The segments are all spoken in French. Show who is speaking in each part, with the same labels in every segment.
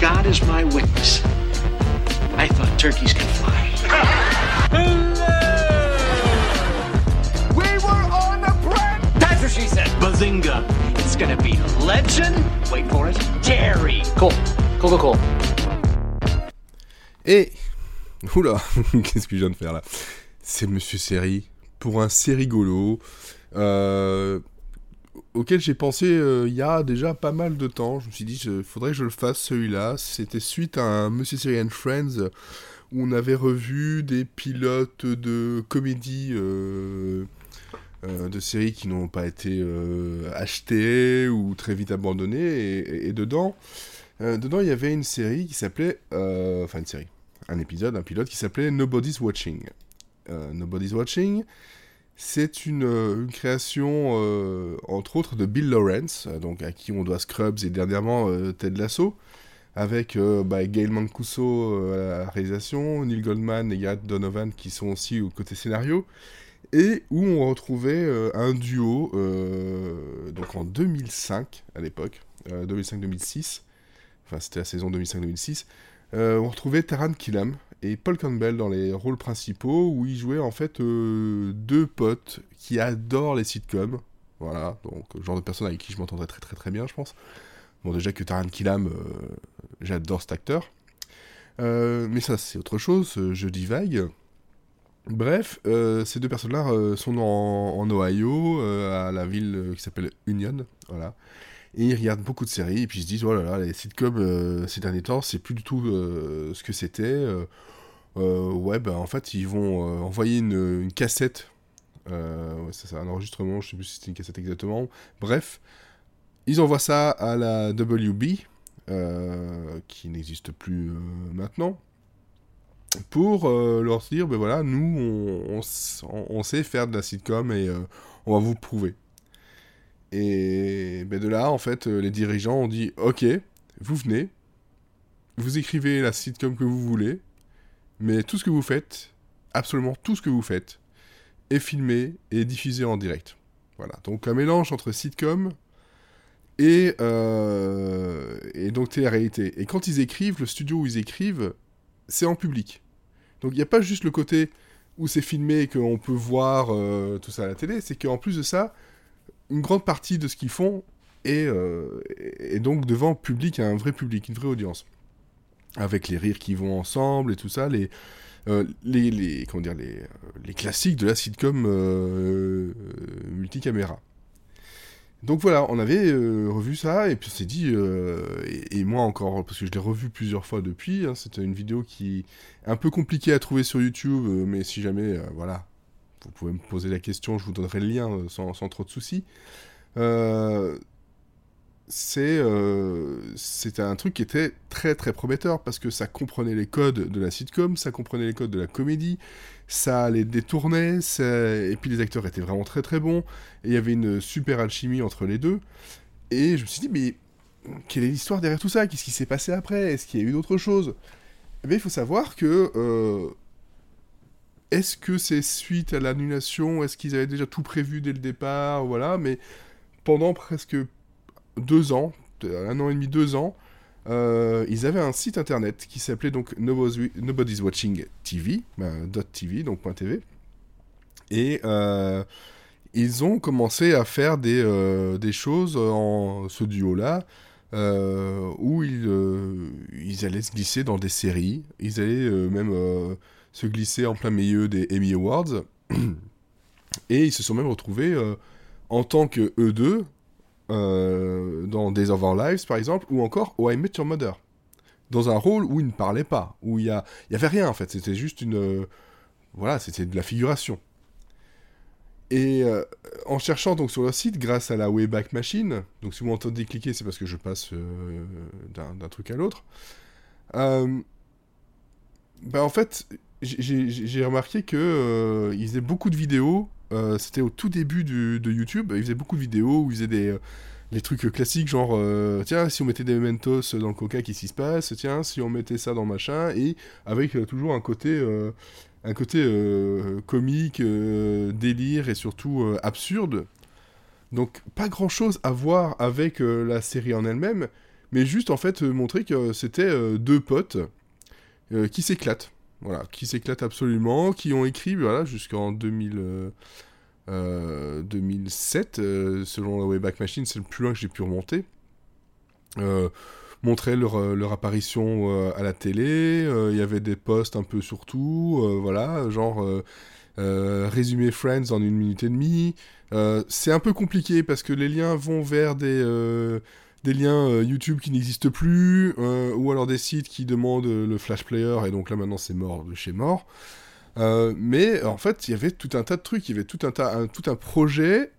Speaker 1: God is my witness. I thought turkeys could fly.
Speaker 2: We were on a prank!
Speaker 1: That's what she said. Bazinga. It's gonna be legend. Wait for it. Jerry. Cool. Cool, cool, cool.
Speaker 3: Et. Oula, qu'est-ce que je viens de faire là? C'est Monsieur Série pour un Sérigolo. Euh, auquel j'ai pensé euh, il y a déjà pas mal de temps. Je me suis dit, il faudrait que je le fasse celui-là. C'était suite à un Monsieur Série and Friends où on avait revu des pilotes de comédie. Euh, euh, de séries qui n'ont pas été euh, achetées ou très vite abandonnées. Et, et- dedans, euh, dedans, il y avait une série qui s'appelait... Enfin, une série. Un épisode, un pilote qui s'appelait Nobody's Watching. Nobody's Watching, c'est une, euh, création, euh, entre autres, de Bill Lawrence, euh, à qui on doit Scrubs et dernièrement Ted Lasso, avec bah, Gail Mancuso à la réalisation, Neil Goldman et Gareth Donovan qui sont aussi au côté scénario, et où on retrouvait un duo, donc en 2005 à l'époque, euh, 2005-2006, enfin c'était la saison 2005-2006, euh, on retrouvait Taran Killam et Paul Campbell dans les rôles principaux, où ils jouaient en fait euh, deux potes qui adorent les sitcoms, voilà, donc le genre de personne avec qui je m'entendrais très très très bien je pense. Bon déjà que Taran Killam, euh, j'adore cet acteur. Euh, mais ça c'est autre chose, euh, je divague. Bref, euh, ces deux personnes-là euh, sont en, en Ohio, euh, à la ville euh, qui s'appelle Union, voilà. Et ils regardent beaucoup de séries, et puis ils se disent, oh là les sitcoms euh, ces derniers temps, c'est plus du tout euh, ce que c'était. euh, ouais, bah en fait, ils vont envoyer une, cassette. Ouais, c'est un enregistrement, je sais plus si c'était une cassette exactement. Bref, ils envoient ça à la WB, qui n'existe plus maintenant pour leur dire, ben voilà, nous, on, on sait faire de la sitcom et on va vous prouver. Et ben de là, en fait, euh, les dirigeants ont dit, ok, vous venez, vous écrivez la sitcom que vous voulez, mais tout ce que vous faites, absolument tout ce que vous faites, est filmé et diffusé en direct. Voilà, donc un mélange entre sitcom et, euh, et donc télé-réalité. Et quand ils écrivent, le studio où ils écrivent, c'est en public. Donc il n'y a pas juste le côté où c'est filmé et qu'on peut voir euh, tout ça à la télé, c'est qu'en plus de ça, une grande partie de ce qu'ils font est, euh, est donc devant public, un vrai public, une vraie audience. Avec les rires qui vont ensemble et tout ça, les, euh, les, comment dire, les, euh, les classiques de la sitcom euh, multicaméra. Donc voilà, on avait revu ça, et puis on s'est dit, et, moi encore, parce que je l'ai revu plusieurs fois depuis, hein, c'était une vidéo qui est un peu compliquée à trouver sur YouTube, mais si jamais, voilà, vous pouvez me poser la question, je vous donnerai le lien euh, sans, sans trop de soucis. Euh, c'est euh, c'était un truc qui était très très prometteur parce que ça comprenait les codes de la sitcom, ça comprenait les codes de la comédie, ça les détournait, et puis les acteurs étaient vraiment très très bons, et il y avait une super alchimie entre les deux. Et je me suis dit, mais quelle est l'histoire derrière tout ça? Qu'est-ce qui s'est passé après? Est-ce qu'il y a eu d'autres choses? Bien, il faut savoir que. euh, est-ce que c'est suite à l'annulation? Est-ce qu'ils avaient déjà tout prévu dès le départ? Voilà, mais pendant presque deux ans, un an et demi, deux ans, euh, ils avaient un site internet qui s'appelait donc Nobody's Watching TV, ben, .tv, donc .tv. Et euh, ils ont commencé à faire des, euh, des choses en ce duo-là, où ils, ils allaient se glisser dans des séries, ils allaient même se glisser en plein milieu des Emmy Awards, et ils se sont même retrouvés euh, en tant que eux deux euh, dans Days of Our Lives par exemple, ou encore Oh I Met Your Mother, dans un rôle où ils ne parlaient pas, où il y, a, y avait rien en fait, c'était juste une... euh, voilà, c'était de la figuration. Et en cherchant donc sur leur site, grâce à la Wayback Machine, donc si vous m'entendez cliquer, c'est parce que je passe d'un truc à l'autre. Bah en fait, j'ai- remarqué que euh, ils faisaient beaucoup de vidéos. euh, C'était au tout début de YouTube. Ils faisaient beaucoup de vidéos où ils faisaient des euh, trucs classiques, genre euh, tiens, si on mettait des Mentos dans le Coca, qu'est-ce qui se passe? Tiens, si on mettait ça dans machin, et avec euh, toujours un côté euh, un côté euh, comique, euh, délire et surtout euh, absurde. Donc pas grand chose à voir avec euh, la série en elle-même, mais juste en fait euh, montrer que c'était euh, deux potes euh, qui s'éclatent. Voilà, qui s'éclatent absolument, qui ont écrit voilà, jusqu'en 2000, euh, euh, 2007, euh, selon la Wayback Machine, c'est le plus loin que j'ai pu remonter. Montrer leur, apparition à la télé, il y avait des posts un peu sur tout, euh, voilà, genre résumé Friends en une minute et demie. C'est un peu compliqué parce que les liens vont vers des, des liens euh, YouTube qui n'existent plus, euh, ou alors des sites qui demandent euh, le Flash Player, et donc là maintenant c'est mort de chez mort. Mais en fait, il y avait tout un tas de trucs, il y avait tout un, tas, tout projet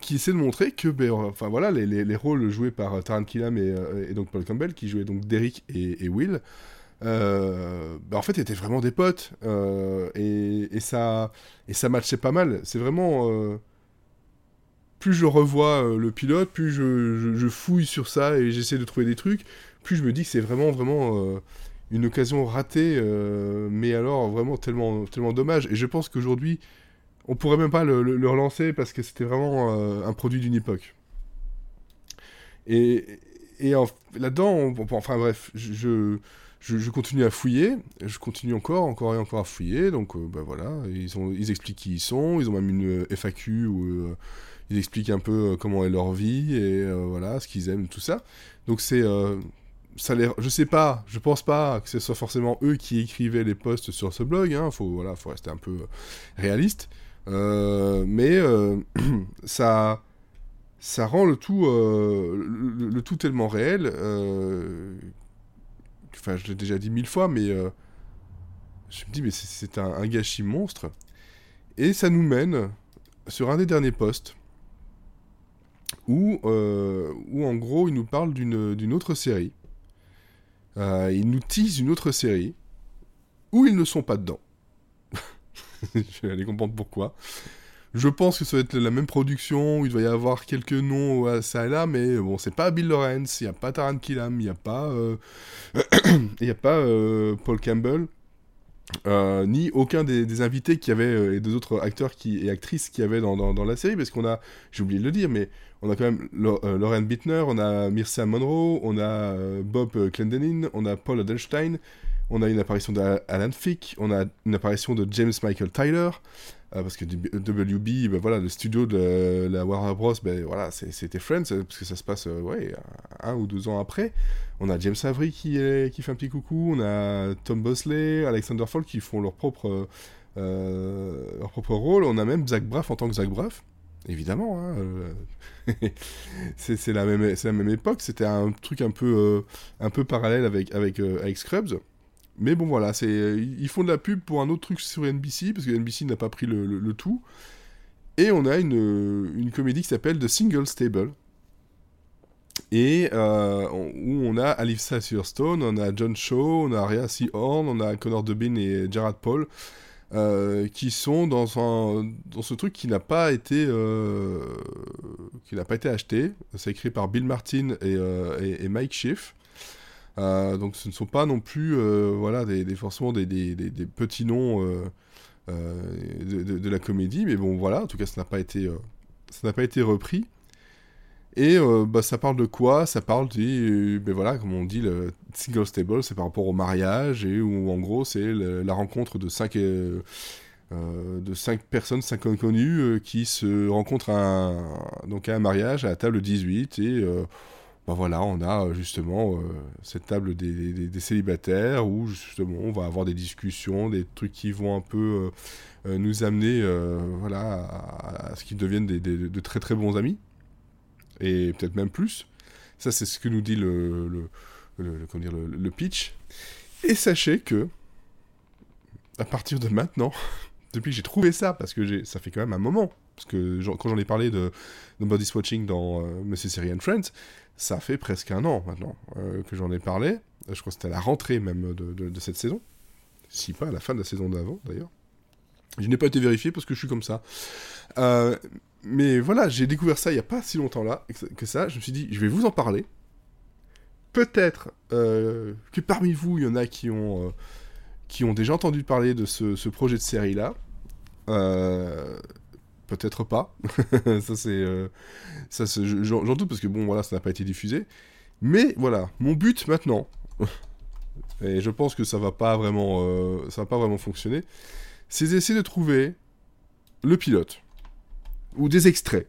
Speaker 3: qui essaie de montrer que, ben, voilà, les, les- les rôles joués par Taran Killam et, donc Paul Campbell, qui jouaient donc Derek et, Will, ben, en fait étaient vraiment des potes, et, et ça, et ça matchait pas mal. C'est vraiment plus je revois euh, le pilote, plus je, fouille sur ça et j'essaie de trouver des trucs, plus je me dis que c'est vraiment, vraiment euh, une occasion ratée, euh, mais alors vraiment tellement, tellement dommage. Et je pense qu'aujourd'hui, on pourrait même pas le, relancer parce que c'était vraiment un produit d'une époque. Et, et là-dedans, enfin bref, je, je, continue à fouiller, je continue encore, encore et encore à fouiller, donc bah voilà, ils, ils expliquent qui ils sont, ils ont même une FAQ euh, ils expliquent un peu euh, comment est leur vie et euh, voilà, ce qu'ils aiment, tout ça. Donc c'est... euh, ça. Je sais pas, je pense pas que ce soit forcément eux qui écrivaient les posts sur ce blog, hein, faut, voilà, faut rester un peu réaliste. Mais ça, rend le tout, le, tout tellement réel. Enfin, je l'ai déjà dit mille fois, mais je me dis, mais c'est- un, un gâchis monstre. Et ça nous mène sur un des derniers posts où, euh, où en gros, il nous parle d'une autre série. Euh, il nous tease une autre série où ils ne sont pas dedans. je vais aller comprendre pourquoi. Je pense que ça va être la même production, où il va y avoir quelques noms à ça et là, mais bon, c'est pas Bill Lawrence, il n'y a pas Taran Killam, il n'y a pas euh, Paul Campbell, euh, ni aucun des, invités qui avaient, euh, et des autres acteurs qui, et actrices qui avaient dans, dans, la série, parce qu'on a, j'ai oublié de le dire, mais on a quand même Lo- euh, Lauren Bittner, on a Mirza Monroe, on a Bob Clendenin, on a Paul Adelstein, on a une apparition d'Alan Fick, on a une apparition de James Michael Tyler, euh, parce que WB, ben voilà, le studio de la Warner Bros, ben voilà, c'était Friends, euh, parce que ça se passe, euh, un ou deux ans après. On a James Avery qui, fait un petit coucou, on a Tom Bosley, Alexander Fall qui font leur propre, leur propre rôle, on a même Zach Braff en tant que Zach Braff, évidemment, hein, euh, c'est la, même- époque, c'était un truc un peu, un peu parallèle avec, avec, avec Scrubs. Mais bon voilà, ils font de la pub pour un autre truc sur NBC parce que NBC n'a pas pris le, tout. Et on a une, une comédie qui s'appelle The Single Stable. Et euh, où on a Alyssa Silverstone, on a John Shaw, on a Rhea Seahorn, on a Connor Dubin et Gerard Paul euh, qui sont dans, ce truc qui n'a pas été euh, qui n'a pas été acheté. C'est écrit par Bill Martin euh, et Mike Schiff. Euh, donc ce ne sont pas non plus euh, voilà des, forcément des, des- petits noms euh, de, la comédie, mais bon voilà, en tout cas ça n'a pas été ça n'a pas été repris. Et bah, ça parle de quoi? Ça parle des, ben voilà, comme on dit, le single stable, c'est par rapport au mariage et où en gros c'est la rencontre de cinq de cinq personnes, cinq inconnus euh, qui se rencontrent à un, donc à un mariage à la table 18 et bah voilà, on a euh, justement euh, cette table des, célibataires où justement on va avoir des discussions, des trucs qui vont un peu euh, nous amener voilà, à, ce qu'ils deviennent de très très bons amis et peut-être même plus. Ça, c'est ce que nous dit le pitch. Et sachez que, à partir de maintenant, depuis que j'ai trouvé ça, parce que ça fait quand même un moment, parce que quand j'en ai parlé de, Body Swatching dans euh, Monsieur Siri and Friends, ça fait presque un an maintenant euh, que j'en ai parlé. Je crois que c'était à la rentrée même de, cette saison. Si pas à la fin de la saison d'avant, d'ailleurs. Je n'ai pas été vérifié parce que je suis comme ça. Euh, mais voilà, j'ai découvert ça il n'y a pas si longtemps là que ça. Je me suis dit, je vais vous en parler. Peut-être euh, que parmi vous, il y en a qui ont, euh, qui ont déjà entendu parler de ce, projet de série-là. Euh, Peut-être pas. ça, c'est. euh, ça, j'en doute parce que bon, voilà, ça n'a pas été diffusé. Mais voilà, mon but maintenant, et je pense que ça va pas vraiment, euh, ça va pas vraiment fonctionner, c'est d'essayer de trouver le pilote ou des extraits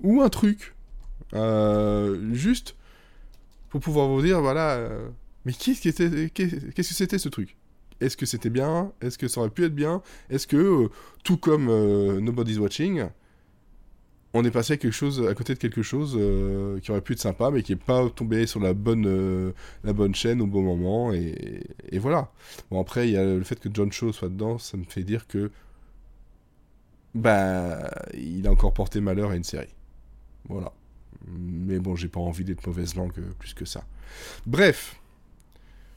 Speaker 3: ou un truc juste pour pouvoir vous dire voilà, mais qu'est-ce qu'est-ce que c'était ce truc? Est-ce que c'était bien? Est-ce que ça aurait pu être bien? Est-ce que euh, tout comme euh, Nobody's Watching on est passé à quelque chose, à côté de quelque chose euh, qui aurait pu être sympa, mais qui n'est pas tombé sur la bonne, la bonne chaîne au bon moment, et, et voilà. Bon, après, il y a le fait que John Cho soit dedans, ça me fait dire que. Bah. Il a encore porté malheur à une série. Voilà. Mais bon, j'ai pas envie d'être mauvaise langue plus que ça. Bref.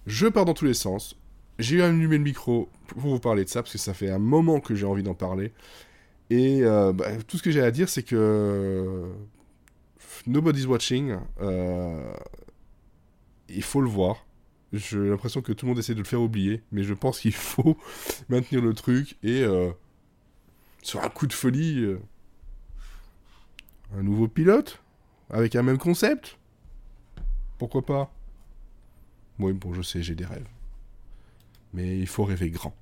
Speaker 3: Je pars dans tous les sens. J'ai allumé le micro pour vous parler de ça, parce que ça fait un moment que j'ai envie d'en parler. Et euh, bah, tout ce que j'ai à dire, c'est que euh, Nobody's Watching, euh, il faut le voir. J'ai l'impression que tout le monde essaie de le faire oublier, mais je pense qu'il faut maintenir le truc et sur un coup de folie, un nouveau pilote avec un même concept? Pourquoi pas? Oui, bon, je sais, j'ai des rêves. Mais il faut rêver grand.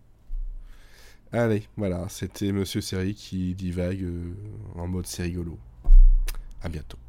Speaker 3: Allez, voilà, c'était Monsieur Série qui divague euh, en mode c'est rigolo. À bientôt.